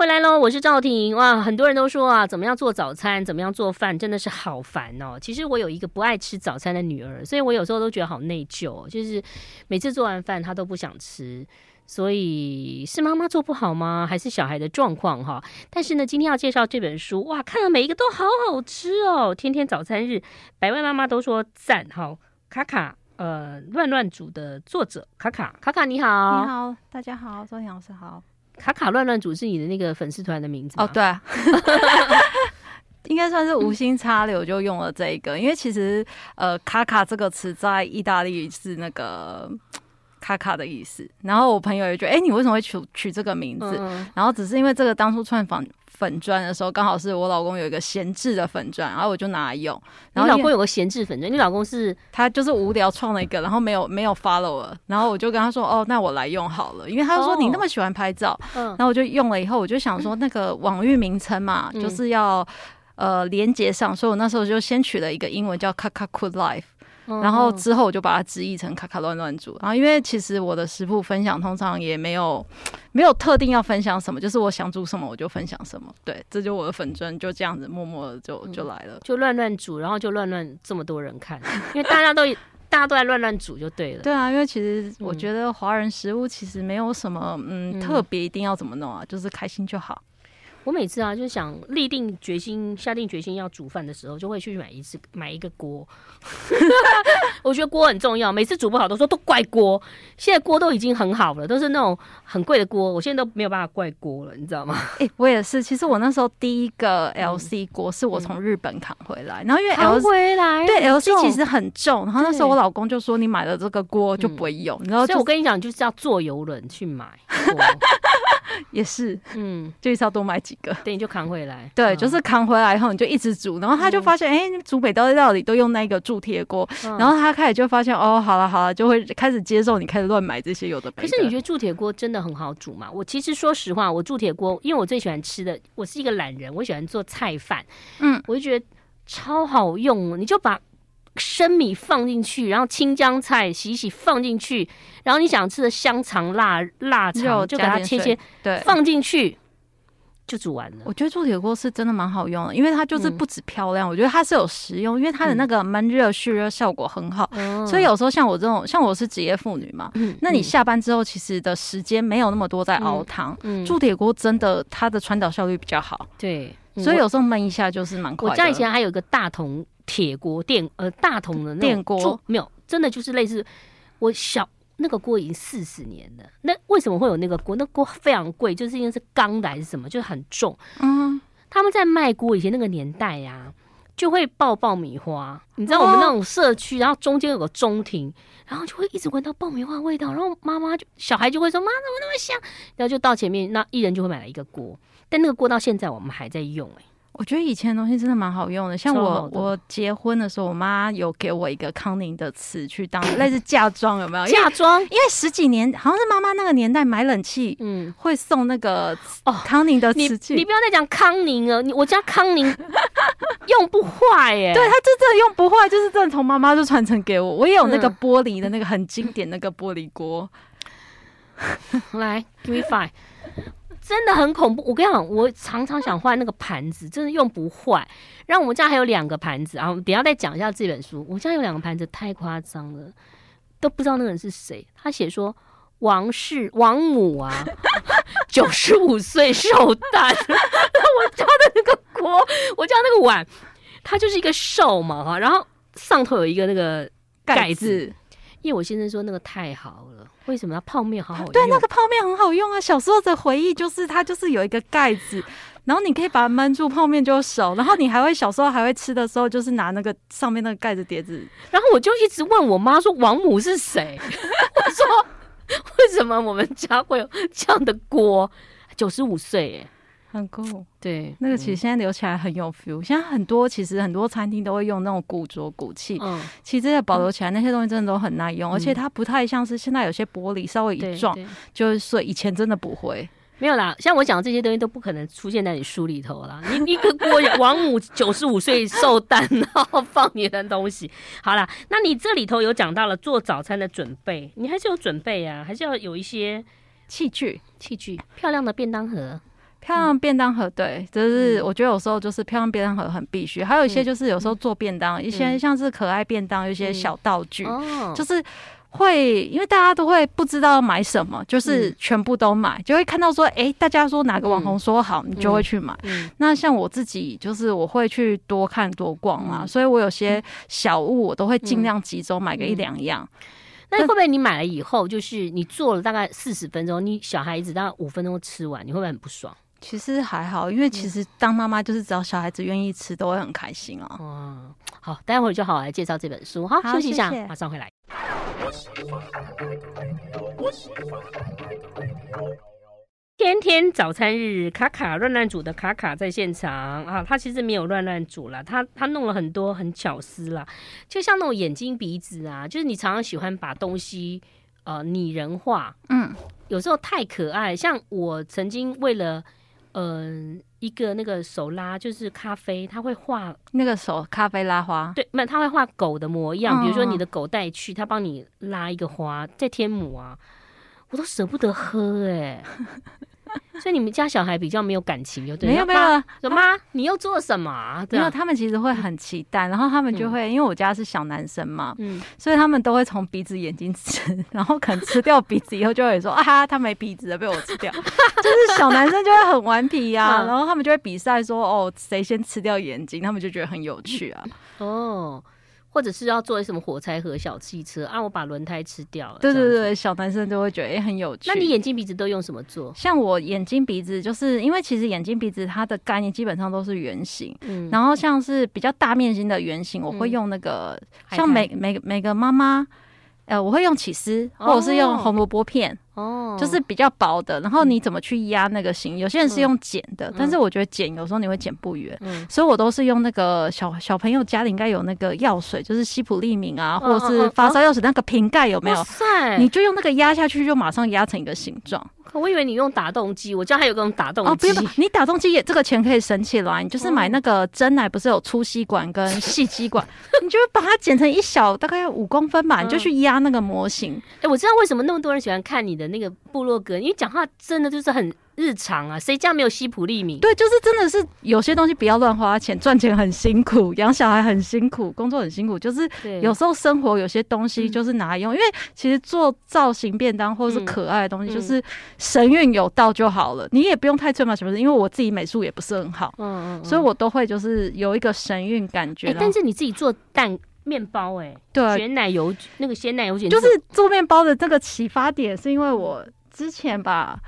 回来喽，我是赵婷。哇，很多人都说啊，怎么样做早餐，怎么样做饭，真的是好烦哦。其实我有一个不爱吃早餐的女儿，所以我有时候都觉得好内疚，就是每次做完饭她都不想吃。所以是妈妈做不好吗？还是小孩的状况哈？但是呢，今天要介绍这本书，哇，看了每一个都好好吃哦。天天早餐日，百万妈妈都说赞哈。卡卡，呃，乱乱煮的作者卡卡，卡卡你好，你好，大家好，周婷老师好。卡卡乱乱组是你的那个粉丝团的名字哦，对，应该算是无心插柳就用了这一个，因为其实呃，卡卡这个词在意大利是那个。卡卡的意思，然后我朋友也觉得，哎、欸，你为什么会取取这个名字？嗯、然后只是因为这个当初创粉粉砖的时候，刚好是我老公有一个闲置的粉砖，然后我就拿来用。然后你老公有个闲置粉砖，你老公是？他就是无聊创了一个，然后没有没有 follow 了，然后我就跟他说，哦，那我来用好了，因为他就说你那么喜欢拍照，嗯、然后我就用了以后，我就想说那个网域名称嘛，嗯、就是要呃连接上，所以我那时候就先取了一个英文叫卡卡 Cook Life。然后之后我就把它直译成卡卡乱乱煮。然后因为其实我的食谱分享通常也没有没有特定要分享什么，就是我想煮什么我就分享什么。对，这就我的粉砖就这样子默默的就就来了，就乱乱煮，然后就乱乱这么多人看，因为大家都大家都在乱乱煮就对了。对啊，因为其实我觉得华人食物其实没有什么嗯，嗯特别一定要怎么弄啊，就是开心就好。我每次啊，就是想立定决心、下定决心要煮饭的时候，就会去买一次买一个锅。我觉得锅很重要，每次煮不好都说都怪锅。现在锅都已经很好了，都是那种很贵的锅，我现在都没有办法怪锅了，你知道吗？哎、欸，我也是。其实我那时候第一个 LC 锅是我从日本扛回来，嗯、然后因为 LC, 扛回来对 LC 其实很重，然后那时候我老公就说，你买了这个锅就不会用，然后、嗯、所以我跟你讲，就是要坐游轮去买。也是，嗯，就一次要多买几个，对，你就扛回来。对，就是扛回来以后，你就一直煮，然后他就发现，哎、嗯，煮北道料理都用那个铸铁锅，嗯、然后他开始就发现，哦，好了好了，就会开始接受你开始乱买这些有的没的。可是你觉得铸铁锅真的很好煮吗？我其实说实话，我铸铁锅，因为我最喜欢吃的，我是一个懒人，我喜欢做菜饭，嗯，我就觉得超好用，你就把。生米放进去，然后青江菜洗洗放进去，然后你想吃的香肠、腊腊肠就给它切切，对，放进去就煮完了。我觉得铸铁锅是真的蛮好用的，因为它就是不止漂亮，嗯、我觉得它是有实用，因为它的那个闷热蓄热效果很好。嗯、所以有时候像我这种，像我是职业妇女嘛，嗯、那你下班之后其实的时间没有那么多在熬汤，嗯，铸铁锅真的它的传导效率比较好。对，所以有时候焖一下就是蛮快的。我家以前还有一个大同。铁锅电呃大桶的那种电锅没有，真的就是类似我小那个锅已经四十年了。那为什么会有那个锅？那锅非常贵，就是因为是钢的还是什么，就是很重。嗯，他们在卖锅以前那个年代呀、啊，就会爆爆米花。你知道我们那种社区，然后中间有个中庭，然后就会一直闻到爆米花味道。然后妈妈就小孩就会说：“妈，怎么那么香？”然后就到前面，那一人就会买了一个锅。但那个锅到现在我们还在用、欸，我觉得以前的东西真的蛮好用的，像我我结婚的时候，我妈有给我一个康宁的瓷去当类似嫁妆，有没有？嫁妆？因为十几年好像是妈妈那个年代买冷气，嗯，会送那个哦康宁的瓷器。你不要再讲康宁了，你我家康宁用不坏耶。对，它就真的用不坏，就是真的从妈妈就传承给我。我也有那个玻璃的那个很经典那个玻璃锅，来，give me five。真的很恐怖，我跟你讲，我常常想换那个盘子，真的用不坏。然后我们家还有两个盘子，然后等下再讲一下这本书。我家有两个盘子，太夸张了，都不知道那个人是谁。他写说王氏王母啊，九十五岁寿诞。我家的那个锅，我家那个碗，它就是一个寿嘛哈，然后上头有一个那个盖子。因为我先生说那个太好了，为什么要泡面好好用？对，那个泡面很好用啊。小时候的回忆就是它就是有一个盖子，然后你可以把它闷住，泡面就熟。然后你还会小时候还会吃的时候，就是拿那个上面那个盖子碟子。然后我就一直问我妈说：“王母是谁？” 我说：“为什么我们家会有这样的锅？”九十五岁耶。很酷，对，那个其实现在留起来很有 feel。现在很多其实很多餐厅都会用那种古着古器，嗯，其实这些保留起来那些东西真的都很耐用，而且它不太像是现在有些玻璃稍微一撞就是碎，以前真的不会。没有啦，像我讲的这些东西都不可能出现在你书里头啦。你一个锅，王母九十五岁寿诞，然后放你的东西。好啦，那你这里头有讲到了做早餐的准备，你还是有准备啊，还是要有一些器具，器具，漂亮的便当盒。漂亮便当盒，对，就是我觉得有时候就是漂亮便当盒很必须。还有一些就是有时候做便当，一些像是可爱便当，有一些小道具，就是。会，因为大家都会不知道买什么，就是全部都买，嗯、就会看到说，哎、欸，大家说哪个网红说好，嗯、你就会去买。那像我自己，就是我会去多看多逛嘛，嗯、所以我有些小物，我都会尽量集中买个一两样。那会不会你买了以后，就是你做了大概四十分钟，你小孩子大概五分钟吃完，你会不会很不爽？其实还好，因为其实当妈妈就是只要小孩子愿意吃，都会很开心哦。嗯，好，待会儿就好好来介绍这本书。好，好休息一下，谢谢马上回来。天天早餐日，卡卡乱乱煮的卡卡在现场啊！他其实没有乱乱煮了，他他弄了很多很巧思啦，就像那种眼睛鼻子啊，就是你常常喜欢把东西呃拟人化，嗯，有时候太可爱。像我曾经为了嗯。呃一个那个手拉就是咖啡，他会画那个手咖啡拉花，对，没有他会画狗的模样，比如说你的狗带去，他帮你拉一个花，在天母啊，我都舍不得喝哎、欸。所以你们家小孩比较没有感情，就对。没有没有，什么？你又做什么？没有，他们其实会很期待，然后他们就会，因为我家是小男生嘛，嗯，所以他们都会从鼻子、眼睛吃，然后可能吃掉鼻子以后，就会说啊，他没鼻子的被我吃掉。就是小男生就会很顽皮呀，然后他们就会比赛说，哦，谁先吃掉眼睛，他们就觉得很有趣啊。哦。或者是要做什么火柴盒小汽车啊？我把轮胎吃掉了。对对对，小男生都会觉得也很有趣。那你眼睛鼻子都用什么做？像我眼睛鼻子，就是因为其实眼睛鼻子它的概念基本上都是圆形。嗯。然后像是比较大面积的圆形，我会用那个、嗯、像每每每个妈妈，呃，我会用起司，或者是用红萝卜片。哦哦，就是比较薄的，然后你怎么去压那个型？有些人是用剪的，嗯、但是我觉得剪有时候你会剪不圆，嗯、所以我都是用那个小小朋友家里应该有那个药水，就是西普利明啊，或者是发烧药水那个瓶盖有没有？你就用那个压下去，就马上压成一个形状。我以为你用打洞机，我家还有个用打洞机。哦，不用，你打洞机也这个钱可以省起来，你就是买那个针奶，不是有粗吸管跟细吸管，你就把它剪成一小，大概五公分吧，你就去压那个模型。哎、嗯欸，我知道为什么那么多人喜欢看你的那个部落格，因为讲话真的就是很。日常啊，谁家没有西普利米？对，就是真的是有些东西不要乱花钱，赚钱很辛苦，养小孩很辛苦，工作很辛苦。就是有时候生活有些东西就是拿来用，因为其实做造型便当或者是可爱的东西，就是神韵有道就好了，嗯、你也不用太吹毛求疵。因为我自己美术也不是很好，嗯，嗯嗯，所以我都会就是有一个神韵感觉。欸、但是你自己做蛋面包、欸，哎，对，鲜奶油那个鲜奶油卷，就是做面包的这个启发点，是因为我之前吧。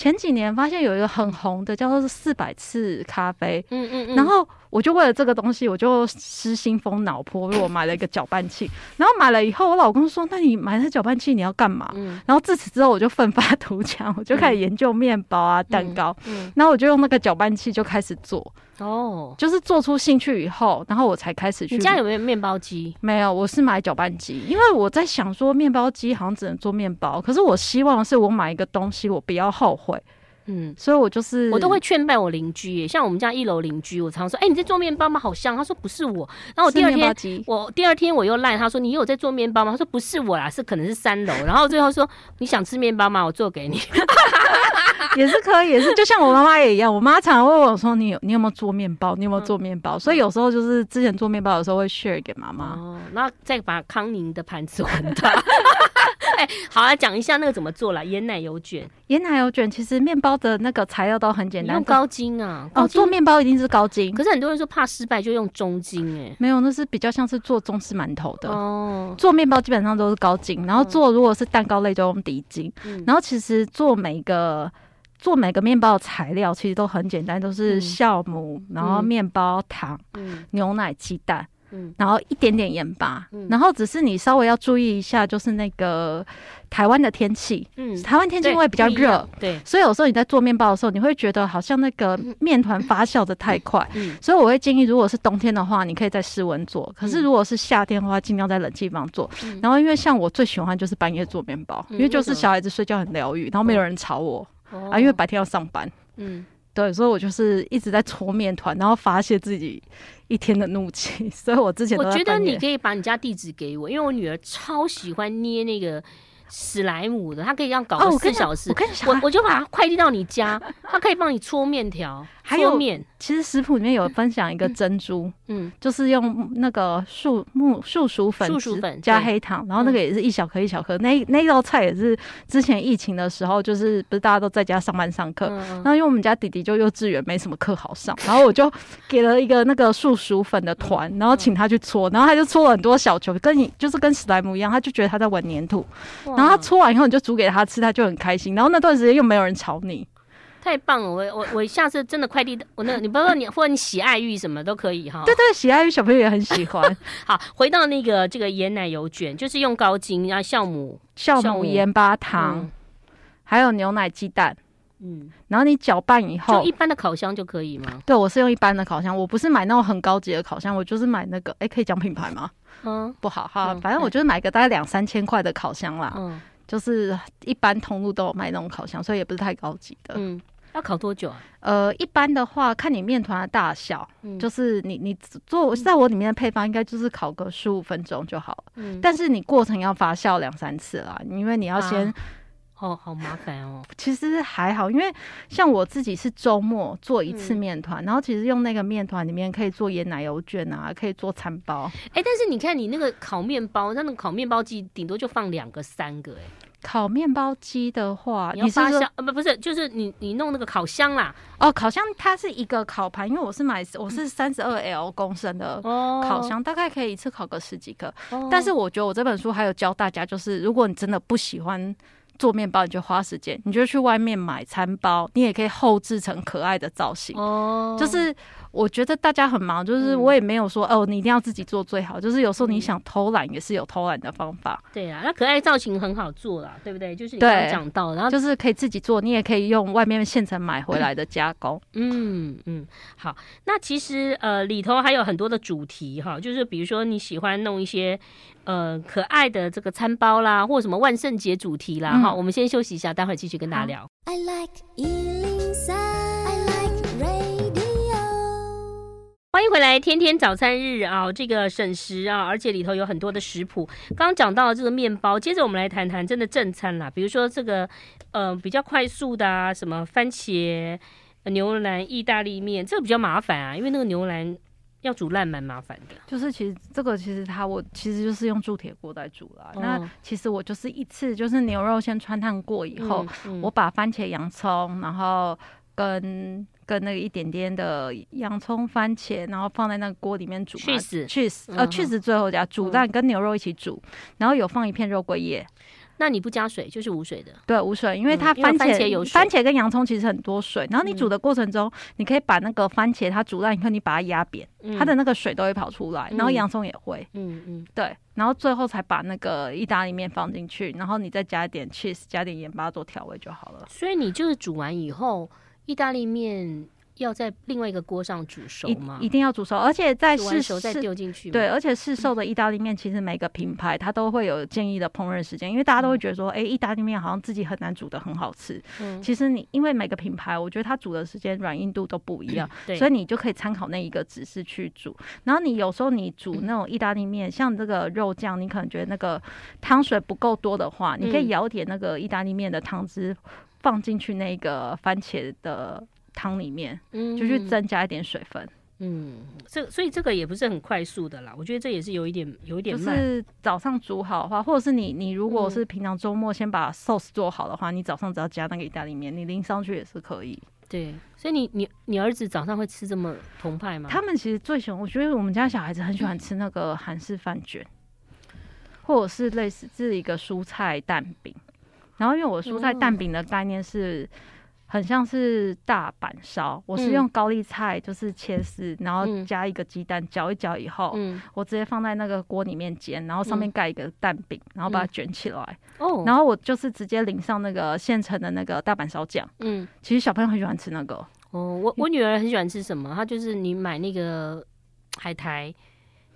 前几年发现有一个很红的，叫做四百次咖啡，嗯嗯嗯，然后我就为了这个东西，我就失心疯脑破，为我买了一个搅拌器。然后买了以后，我老公说：“那你买那搅拌器你要干嘛？”嗯，然后自此之后，我就奋发图强，我就开始研究面包啊、蛋糕，嗯，然后我就用那个搅拌器就开始做。哦，就是做出兴趣以后，然后我才开始去。你家有没有面包机？没有，我是买搅拌机，因为我在想说，面包机好像只能做面包，可是我希望是我买一个东西，我不要后悔。嗯，所以我就是我都会劝败我邻居耶，像我们家一楼邻居，我常说，哎、欸，你在做面包吗？好香。他说不是我，然后我第二天我第二天我又赖他说，你有在做面包吗？他说不是我啦，是可能是三楼。然后最后说，你想吃面包吗？我做给你。也是可以，也是就像我妈妈也一样，我妈常常问我说：“你有你有没有做面包？你有没有做面包？”嗯、所以有时候就是之前做面包的时候会 share 给妈妈，哦，然后再把康宁的盘子还他。好来讲一下那个怎么做啦。盐奶油卷，盐奶油卷其实面包的那个材料都很简单，用高筋啊。哦，做面包一定是高筋，可是很多人说怕失败就用中筋，哎，没有，那是比较像是做中式馒头的。哦。做面包基本上都是高筋，然后做如果是蛋糕类就用低筋，嗯、然后其实做每一个。做每个面包的材料其实都很简单，都是酵母，嗯、然后面包糖、嗯、牛奶、鸡蛋，嗯、然后一点点盐巴，嗯、然后只是你稍微要注意一下，就是那个台湾的天气，嗯，台湾天气因为比较热，对，所以有时候你在做面包的时候，你会觉得好像那个面团发酵的太快，嗯，所以我会建议，如果是冬天的话，你可以在室温做，可是如果是夏天的话，尽量在冷气房做。嗯、然后因为像我最喜欢就是半夜做面包，嗯、因为就是小孩子睡觉很疗愈，然后没有人吵我。啊，因为白天要上班，嗯，对，所以我就是一直在搓面团，然后发泄自己一天的怒气。所以我之前我觉得你可以把你家地址给我，因为我女儿超喜欢捏那个史莱姆的，它可以让搞个四小时。哦、我我，我就把它快递到你家，它可以帮你搓面条，还有面。其实食谱里面有分享一个珍珠，嗯，就是用那个树木树薯粉，树薯粉加黑糖，然后那个也是一小颗一小颗。那那道菜也是之前疫情的时候，就是不是大家都在家上班上课，嗯、然后因为我们家弟弟就幼稚园没什么课好上，然后我就给了一个那个树薯粉的团，然后请他去搓，然后他就搓了很多小球，跟你就是跟史莱姆一样，他就觉得他在玩粘土。然后他搓完以后，你就煮给他吃，他就很开心。然后那段时间又没有人吵你。太棒了！我我我下次真的快递，我那个你不说你或者你喜爱玉什么都可以哈。对对，喜爱玉小朋友也很喜欢。好，回到那个这个盐奶油卷，就是用高筋，然后酵母、酵母、盐巴、糖，嗯、还有牛奶、鸡蛋。嗯，然后你搅拌以后，就一般的烤箱就可以吗？对，我是用一般的烤箱，我不是买那种很高级的烤箱，我就是买那个，哎，可以讲品牌吗？嗯，不好哈，反正我就是买个大概两三千块的烤箱啦。嗯，就是一般通路都有卖那种烤箱，所以也不是太高级的。嗯。要烤多久啊？呃，一般的话，看你面团的大小，嗯、就是你你做在我里面的配方，应该就是烤个十五分钟就好了。嗯，但是你过程要发酵两三次啦，因为你要先，啊、哦，好麻烦哦。其实还好，因为像我自己是周末做一次面团，嗯、然后其实用那个面团里面可以做椰奶油卷啊，可以做餐包。哎、欸，但是你看你那个烤面包，它那个烤面包机顶多就放两个三个、欸，哎。烤面包机的话，你要发酵呃不不是，就是你你弄那个烤箱啦。哦，烤箱它是一个烤盘，因为我是买我是三十二 L 公升的烤箱，哦、大概可以一次烤个十几个。哦、但是我觉得我这本书还有教大家，就是如果你真的不喜欢。做面包你就花时间，你就去外面买餐包，你也可以后制成可爱的造型。哦，就是我觉得大家很忙，就是我也没有说、嗯、哦，你一定要自己做最好。就是有时候你想偷懒也是有偷懒的方法。对啊，那可爱造型很好做啦，对不对？就是你刚刚讲到，然后就是可以自己做，你也可以用外面现成买回来的加工。嗯嗯，好。那其实呃里头还有很多的主题哈，就是比如说你喜欢弄一些。呃，可爱的这个餐包啦，或者什么万圣节主题啦，哈、嗯，我们先休息一下，待会儿继续跟大家聊。I like 103, 欢迎回来，天天早餐日啊，这个省时啊，而且里头有很多的食谱。刚刚讲到这个面包，接着我们来谈谈真的正餐啦，比如说这个呃比较快速的啊，什么番茄牛腩意大利面，这个比较麻烦啊，因为那个牛腩。要煮烂蛮麻烦的，就是其实这个其实它我其实就是用铸铁锅在煮啦。哦、那其实我就是一次就是牛肉先穿烫过以后，嗯嗯、我把番茄、洋葱，然后跟跟那个一点点的洋葱、番茄，然后放在那个锅里面煮。去死。去死，呃，去死最后加煮蛋跟牛肉一起煮，嗯、然后有放一片肉桂叶。那你不加水就是无水的，对，无水，因为它番茄、嗯、番茄有水，番茄跟洋葱其实很多水，然后你煮的过程中，嗯、你可以把那个番茄它煮烂以后，你把它压扁，嗯、它的那个水都会跑出来，然后洋葱也会，嗯嗯，嗯。对，然后最后才把那个意大利面放进去，然后你再加一点 cheese，加点盐巴做调味就好了。所以你就是煮完以后，意大利面。要在另外一个锅上煮熟吗？一定要煮熟，而且在市售再丢进去。对，而且市售的意大利面其实每个品牌它都会有建议的烹饪时间，因为大家都会觉得说，哎、欸，意大利面好像自己很难煮的很好吃。嗯，其实你因为每个品牌，我觉得它煮的时间软硬度都不一样，嗯、所以你就可以参考那一个指示去煮。然后你有时候你煮那种意大利面，像这个肉酱，你可能觉得那个汤水不够多的话，你可以舀点那个意大利面的汤汁放进去那个番茄的。汤里面，嗯，就去增加一点水分，嗯，这所以这个也不是很快速的啦，我觉得这也是有一点有一点慢。就是早上煮好的话，或者是你你如果是平常周末先把 sauce 做好的话，嗯、你早上只要加那个意大利面，你淋上去也是可以。对，所以你你你儿子早上会吃这么澎湃吗？他们其实最喜欢，我觉得我们家小孩子很喜欢吃那个韩式饭卷，嗯、或者是类似这一个蔬菜蛋饼。然后因为我蔬菜蛋饼的概念是。很像是大阪烧，我是用高丽菜就是切丝，嗯、然后加一个鸡蛋搅一搅以后，嗯、我直接放在那个锅里面煎，然后上面盖一个蛋饼，嗯、然后把它卷起来。哦、嗯，然后我就是直接淋上那个现成的那个大阪烧酱。嗯，其实小朋友很喜欢吃那个。哦，我我女儿很喜欢吃什么？她就是你买那个海苔，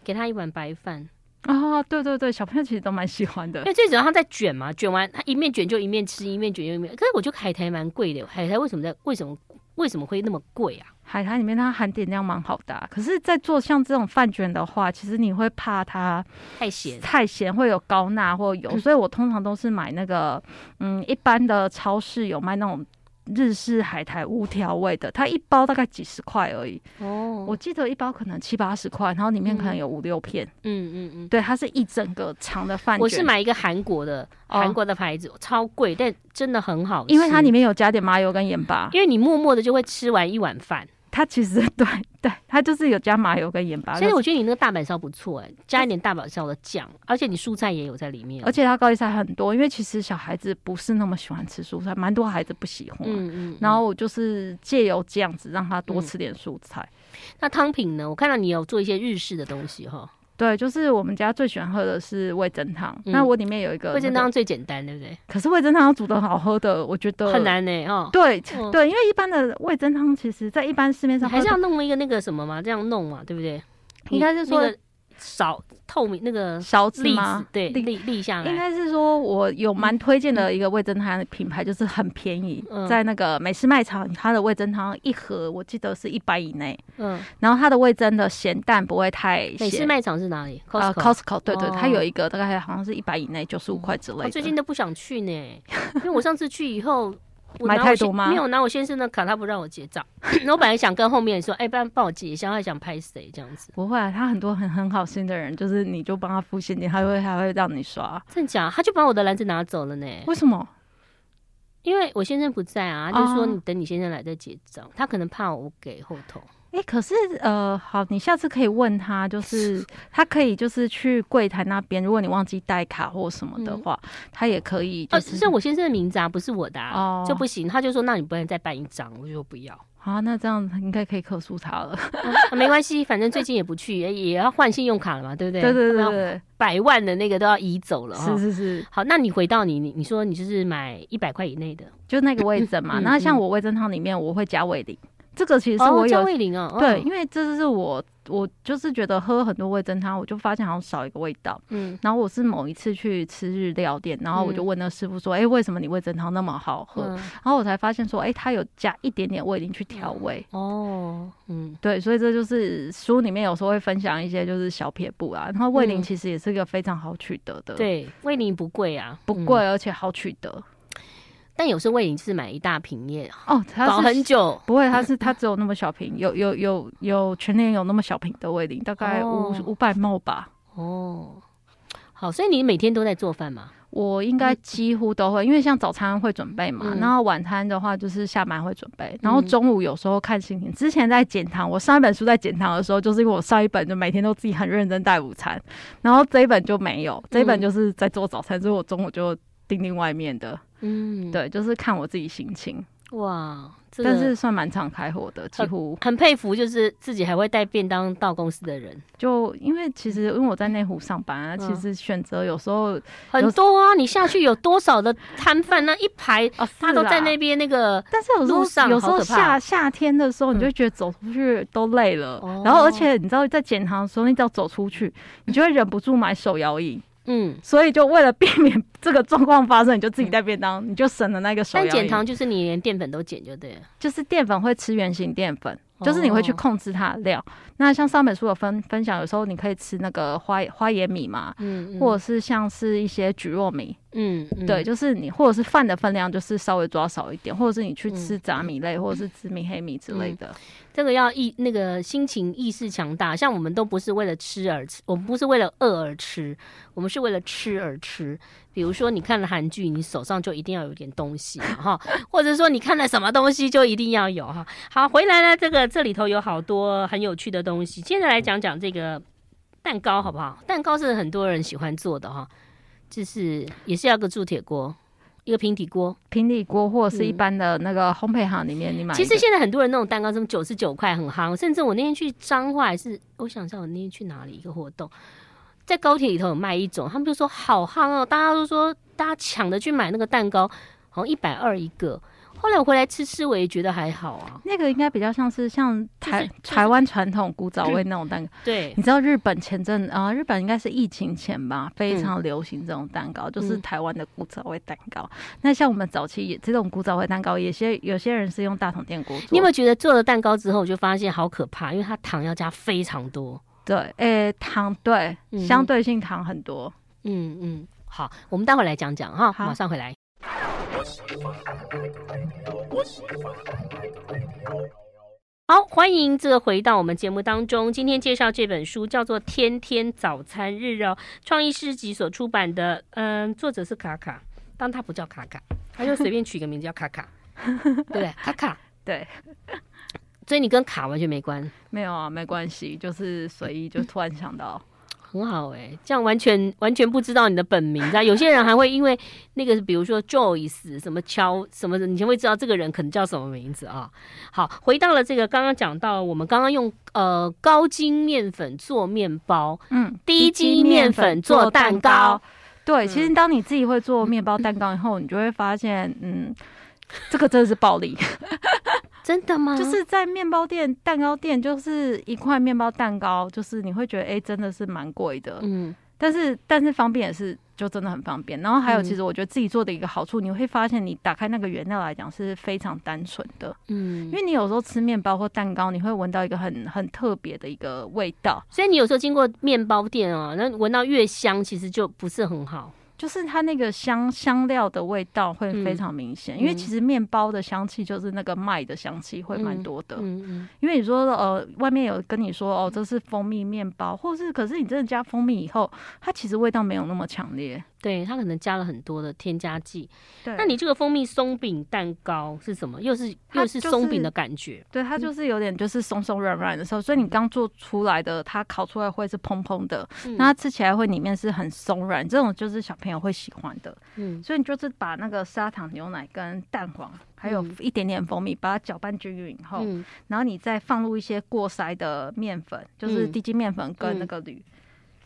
给她一碗白饭。啊、哦，对对对，小朋友其实都蛮喜欢的，因为最主要他在卷嘛，卷完他一面卷就一面吃，一面卷就一面。可是我觉得海苔蛮贵的，海苔为什么在为什么为什么会那么贵啊？海苔里面它含碘量蛮好的，啊，可是，在做像这种饭卷的话，其实你会怕它太咸，太咸会有高钠或油，嗯，所以我通常都是买那个，嗯，一般的超市有卖那种。日式海苔无调味的，它一包大概几十块而已。哦，我记得一包可能七八十块，然后里面可能有五六片。嗯嗯嗯，对，它是一整个长的饭卷。我是买一个韩国的，韩国的牌子，哦、超贵，但真的很好吃。因为它里面有加点麻油跟盐巴。因为你默默的就会吃完一碗饭。它其实对 对，它就是有加麻油跟盐巴。所以我觉得你那个大阪烧不错哎、欸，加一点大阪烧的酱，而且你蔬菜也有在里面，而且它高丽菜很多，因为其实小孩子不是那么喜欢吃蔬菜，蛮多孩子不喜欢。嗯，嗯嗯。然后我就是借由这样子让他多吃点蔬菜。嗯、那汤品呢？我看到你有做一些日式的东西哈。对，就是我们家最喜欢喝的是味噌汤。嗯、那我里面有一个、那个、味噌汤最简单，对不对？可是味噌汤要煮的好喝的，我觉得很难呢。哦，对、嗯、对，因为一般的味噌汤，其实在一般市面上还是要弄一个那个什么嘛，这样弄嘛，对不对？应该是说。那个少透明那个勺子吗？对，立立下来。应该是说，我有蛮推荐的一个味增汤的品牌，就是很便宜，嗯、在那个美式卖场，它的味增汤一盒我记得是一百以内。嗯，然后它的味增的咸淡不会太咸。美式卖场是哪里？Costco，呃、Costco 对对，它有一个大概好像是一百以内，九十五块之类的。我最近都不想去呢，因为我上次去以后。买太多吗？没有拿我先生的卡，他不让我结账。那我本来想跟后面说，哎、欸，帮帮我结一下，他想拍谁这样子？不会啊，他很多很很好心的人，就是你就帮他付现金，他会还会让你刷。真假？他就把我的篮子拿走了呢？为什么？因为我先生不在啊，他就说你等你先生来再结账，他可能怕我给后头。哎、欸，可是呃，好，你下次可以问他，就是他可以就是去柜台那边，如果你忘记带卡或什么的话，嗯、他也可以、就是。我先生的名字啊，不是我的啊，哦、就不行。他就说，那你不能再办一张，我就说不要。好，那这样应该可以客诉他了。嗯、没关系，反正最近也不去，也也要换信用卡了嘛，对不对？对对对对，百万的那个都要移走了。是是是。好，那你回到你你你说你就是买一百块以内的，就那个味增嘛。那、嗯、像我味增汤里面，我会加味醂。这个其实是我有、哦、味醂哦，对，因为这是我我就是觉得喝很多味噌汤，我就发现好像少一个味道。嗯，然后我是某一次去吃日料店，然后我就问那师傅说：“哎、嗯，为什么你味噌汤那么好喝？”嗯、然后我才发现说：“哎，它有加一点点味醂去调味。嗯”哦，嗯，对，所以这就是书里面有时候会分享一些就是小撇步啊。然后味醂其实也是一个非常好取得的，对，味醂不贵啊，不贵而且好取得。但有时候味醂是买一大瓶耶，哦，它保很久。不会，它是 它只有那么小瓶，有有有有全年有那么小瓶的味醂，大概五五百 ml 吧。哦，好，所以你每天都在做饭吗？我应该几乎都会，因为像早餐会准备嘛，嗯、然后晚餐的话就是下班会准备，然后中午有时候看心情。之前在减糖，我上一本书在减糖的时候，就是因为我上一本就每天都自己很认真带午餐，然后这一本就没有，这一本就是在做早餐，所以我中午就订订外面的。嗯，对，就是看我自己心情。哇，这个、但是算蛮敞开火的，几乎很，很佩服，就是自己还会带便当到公司的人。就因为其实因为我在内湖上班啊，嗯、其实选择有时候很多啊。你下去有多少的摊贩？那一排他都在那边那个，但是有时候有时候夏夏天的时候，你就觉得走出去都累了。嗯、然后而且你知道，在减糖的时候，你只要走出去，你就会忍不住买手摇饮。嗯，所以就为了避免这个状况发生，你就自己带便当，嗯、你就省了那个。但减糖就是你连淀粉都减就对了，就是淀粉会吃原型淀粉，哦、就是你会去控制它的量。那像上本书有分分享，有时候你可以吃那个花花椰米嘛，嗯，嗯或者是像是一些菊糯米。嗯，嗯对，就是你或者是饭的分量，就是稍微抓少一点，或者是你去吃杂米类，嗯、或者是紫米、黑米之类的。嗯、这个要意那个心情意识强大，像我们都不是为了吃而吃，我们不是为了饿而吃，我们是为了吃而吃。比如说你看了韩剧，你手上就一定要有点东西哈，或者说你看了什么东西就一定要有哈。好，回来了，这个这里头有好多很有趣的东西，接着来讲讲这个蛋糕好不好？蛋糕是很多人喜欢做的哈。就是也是要个铸铁锅，一个平底锅，平底锅或者是一般的那个烘焙行里面你买。其实现在很多人那种蛋糕，什么九十九块很夯，甚至我那天去彰化还是，我想一下我那天去哪里一个活动，在高铁里头有卖一种，他们就说好夯哦，大家都说大家抢着去买那个蛋糕，好像一百二一个。后来我回来吃吃，我也觉得还好啊。那个应该比较像是像台、台湾传统古早味那种蛋糕。对，你知道日本前阵啊、呃，日本应该是疫情前吧，非常流行这种蛋糕，嗯、就是台湾的古早味蛋糕。嗯、那像我们早期也这种古早味蛋糕，有些有些人是用大桶电锅做。你有没有觉得做了蛋糕之后，我就发现好可怕，因为它糖要加非常多。对，诶、欸，糖对、嗯，相对性糖很多。嗯嗯，好，我们待会来讲讲哈，马上回来。好，欢迎这回到我们节目当中。今天介绍这本书叫做《天天早餐日》哦，创意诗集所出版的。嗯，作者是卡卡，但他不叫卡卡，他就随便取个名字叫卡卡，对不对？卡卡，对。所以你跟卡完全没关？没有啊，没关系，就是随意就突然想到。很好哎、欸，这样完全完全不知道你的本名，知道？有些人还会因为那个，比如说 Joyce 什么乔什么的，你就会知道这个人可能叫什么名字啊。好，回到了这个刚刚讲到，我们刚刚用呃高筋面粉做面包，嗯，低筋面粉做蛋糕。对，其实当你自己会做面包蛋糕以后，你就会发现，嗯，这个真的是暴利。真的吗？就是在面包店、蛋糕店，就是一块面包蛋糕，就是你会觉得，哎、欸，真的是蛮贵的。嗯，但是但是方便也是，就真的很方便。然后还有，其实我觉得自己做的一个好处，嗯、你会发现，你打开那个原料来讲是非常单纯的。嗯，因为你有时候吃面包或蛋糕，你会闻到一个很很特别的一个味道。所以你有时候经过面包店啊，那闻到越香，其实就不是很好。就是它那个香香料的味道会非常明显，嗯，因为其实面包的香气就是那个麦的香气会蛮多的。嗯嗯，因为你说呃，外面有跟你说哦，这是蜂蜜面包，或是可是你真的加蜂蜜以后，它其实味道没有那么强烈。对，它可能加了很多的添加剂。对，那你这个蜂蜜松饼蛋糕是什么？又是又是松饼的感觉？对，它就是有点就是松松软软的时候，所以你刚做出来的，它烤出来会是蓬蓬的，嗯、那它吃起来会里面是很松软，这种就是小朋友会喜欢的。嗯，所以你就是把那个砂糖、牛奶跟蛋黄，还有一点点蜂蜜，把它搅拌均匀以后、嗯，然后你再放入一些过筛的面粉，就是低筋面粉跟那个铝。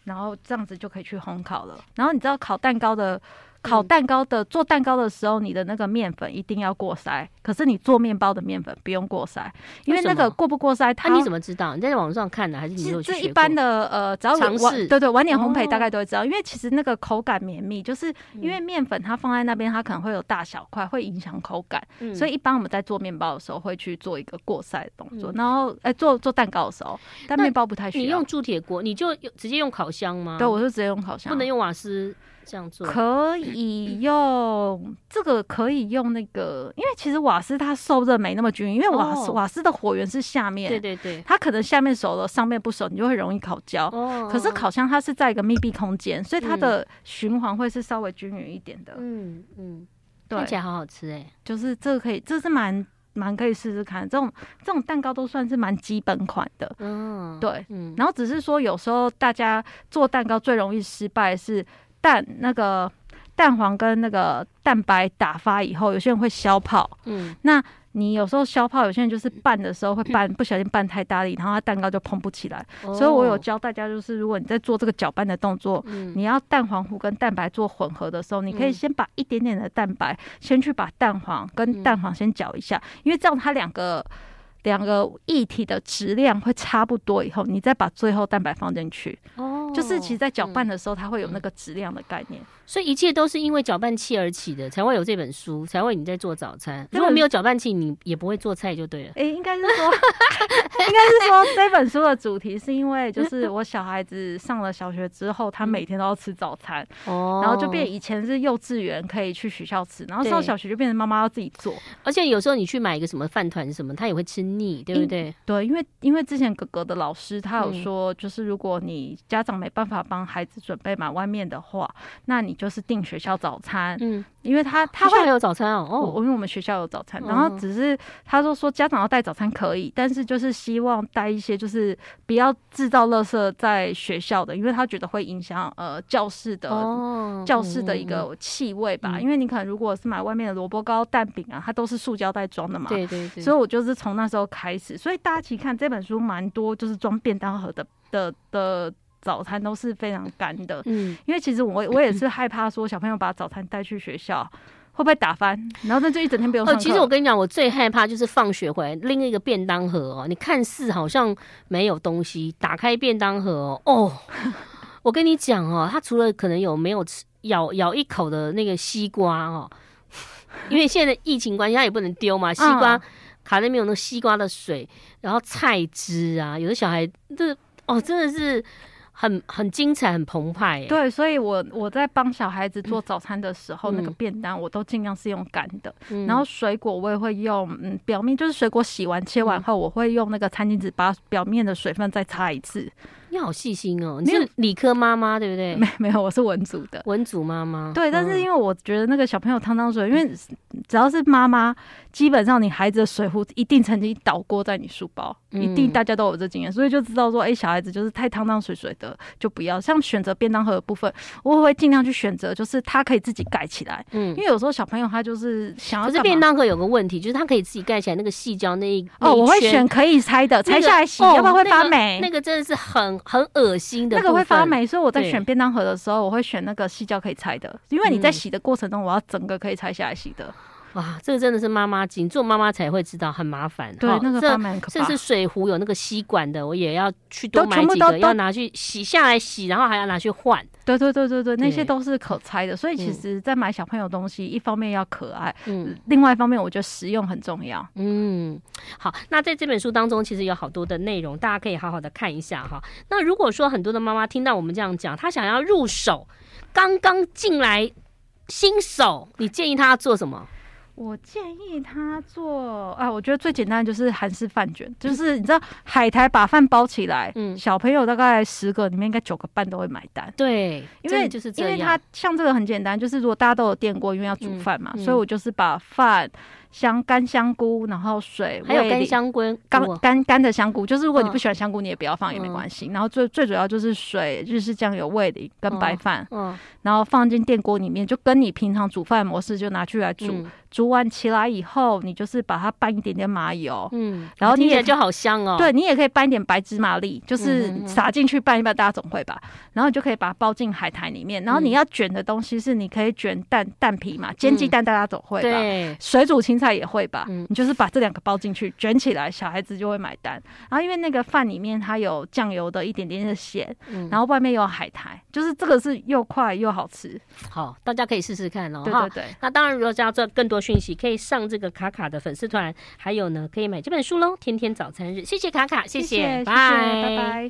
然后这样子就可以去烘烤了。然后你知道烤蛋糕的。烤蛋糕的做蛋糕的时候，你的那个面粉一定要过筛。可是你做面包的面粉不用过筛，因为那个过不过筛，它、啊、你怎么知道？你在网上看的还是你有去学过？这一般的呃，只要有尝试，对对，晚点烘焙大概都会知道、哦。因为其实那个口感绵密，就是因为面粉它放在那边，它可能会有大小块，会影响口感、嗯。所以一般我们在做面包的时候会去做一个过筛的动作。嗯、然后哎、欸，做做蛋糕的时候，但面包不太需要。你用铸铁锅，你就直接用烤箱吗？对，我就直接用烤箱，不能用瓦斯。这样做可以用这个，可以用那个，因为其实瓦斯它受热没那么均匀，因为瓦斯、哦、瓦斯的火源是下面，对对对，它可能下面熟了，上面不熟，你就会容易烤焦。哦，可是烤箱它是在一个密闭空间，所以它的循环会是稍微均匀一点的。嗯嗯，对，看起来好好吃哎，就是这个可以，这是蛮蛮可以试试看，这种这种蛋糕都算是蛮基本款的。嗯，对，嗯，然后只是说有时候大家做蛋糕最容易失败是。蛋那个蛋黄跟那个蛋白打发以后，有些人会消泡。嗯，那你有时候消泡，有些人就是拌的时候会拌不小心拌太大力，然后它蛋糕就蓬不起来。哦。所以我有教大家，就是如果你在做这个搅拌的动作，嗯，你要蛋黄糊跟蛋白做混合的时候，你可以先把一点点的蛋白先去把蛋黄跟蛋黄先搅一下，因为这样它两个两个液体的质量会差不多，以后你再把最后蛋白放进去。哦。就是其实，在搅拌的时候，它会有那个质量的概念。所以一切都是因为搅拌器而起的，才会有这本书，才会你在做早餐。如果没有搅拌器，你也不会做菜就对了。哎、欸，应该是说，应该是说这本书的主题是因为就是我小孩子上了小学之后，他每天都要吃早餐，哦，然后就变以前是幼稚园可以去学校吃，然后上小学就变成妈妈要自己做。而且有时候你去买一个什么饭团什么，他也会吃腻，对不对？对，因为因为之前哥哥的老师他有说，就是如果你家长没办法帮孩子准备买外面的话，那你就是订学校。早餐，嗯，因为他他会有早餐哦，哦，因为我们学校有早餐，然后只是他说说家长要带早餐可以，但是就是希望带一些就是不要制造垃圾在学校的，因为他觉得会影响呃教室的、哦、教室的一个气味吧、嗯，因为你可能如果是买外面的萝卜糕、蛋饼啊，它都是塑胶袋装的嘛，对对对，所以我就是从那时候开始，所以大家其实看这本书蛮多，就是装便当盒的的的。早餐都是非常干的，嗯，因为其实我我也是害怕说小朋友把早餐带去学校。会不会打翻？然后那就一整天不用。哦，其实我跟你讲，我最害怕就是放学回来拎一个便当盒哦，你看似好像没有东西，打开便当盒哦，哦，我跟你讲哦，他除了可能有没有吃咬咬一口的那个西瓜哦，因为现在疫情关系，他也不能丢嘛，西瓜。嗯卡里面有那个西瓜的水，然后菜汁啊，有的小孩这哦真的是很很精彩，很澎湃。对，所以我我在帮小孩子做早餐的时候，嗯、那个便当我都尽量是用干的，嗯、然后水果我也会用，嗯，表面就是水果洗完切完后，我会用那个餐巾纸把表面的水分再擦一次。你好细心哦，你是理科妈妈对不对？没没有，我是文组的文组妈妈。对，但是因为我觉得那个小朋友汤汤水，因为只要是妈妈，基本上你孩子的水壶一定曾经倒过在你书包，一定大家都有这经验，所以就知道说，哎，小孩子就是太汤汤水水的就不要。像选择便当盒的部分，我会尽量去选择，就是他可以自己盖起来。嗯，因为有时候小朋友他就是想要。可是便当盒有个问题，就是他可以自己盖起来，那个细胶那一哦，我会选可以拆的，拆下来洗，要不然会发霉。那个真的是很很恶心的。那个会发霉，所以我在选便当盒的时候，我会选那个细胶可以拆的，因为你在洗的过程中，我要整个可以拆下来洗的。嗯、哇，这个真的是妈妈经，做妈妈才会知道，很麻烦。对，那个。甚至水壶有那个吸管的，我也要去多买几个，要拿去洗下来洗，然后还要拿去换。对对对对对，那些都是可拆的，所以其实，在买小朋友东西，一方面要可爱，嗯，另外一方面我觉得实用很重要。嗯，好，那在这本书当中，其实有好多的内容，大家可以好好的看一下哈。那如果说很多的妈妈听到我们这样讲，她想要入手，刚刚进来新手，你建议她做什么？我建议他做啊，我觉得最简单的就是韩式饭卷，就是你知道海苔把饭包起来，嗯，小朋友大概十个里面应该九个半都会买单。对，因为就是因为它像这个很简单，就是如果大家都有电锅，因为要煮饭嘛，所以我就是把饭。香干香菇，然后水，还有干香菇，干干干的香菇，就是如果你不喜欢香菇，你也不要放也没关系。然后最最主要就是水，日式酱油、味淋跟白饭，嗯，然后放进电锅里面，就跟你平常煮饭模式就拿去来煮。煮完起来以后，你就是把它拌一点点麻油，嗯，然后你也就好香哦。对，你也可以拌一点白芝麻粒，就是撒进去拌一拌，大家总会吧。然后你就可以把它包进海苔里面。然后你要卷的东西是，你可以卷蛋蛋皮嘛，煎鸡蛋大家总会吧。对，水煮青菜也会吧。你就是把这两个包进去，卷起来，小孩子就会买单。然后因为那个饭里面它有酱油的一点点的咸，然后外面有海苔，就是这个是又快又好吃。好，大家可以试试看哦。对对对。那当然，如果要做更多讯息，可以上这个卡卡的粉丝团，还有呢，可以买这本书喽。天天早餐日，谢谢卡卡，谢谢，拜拜，拜拜。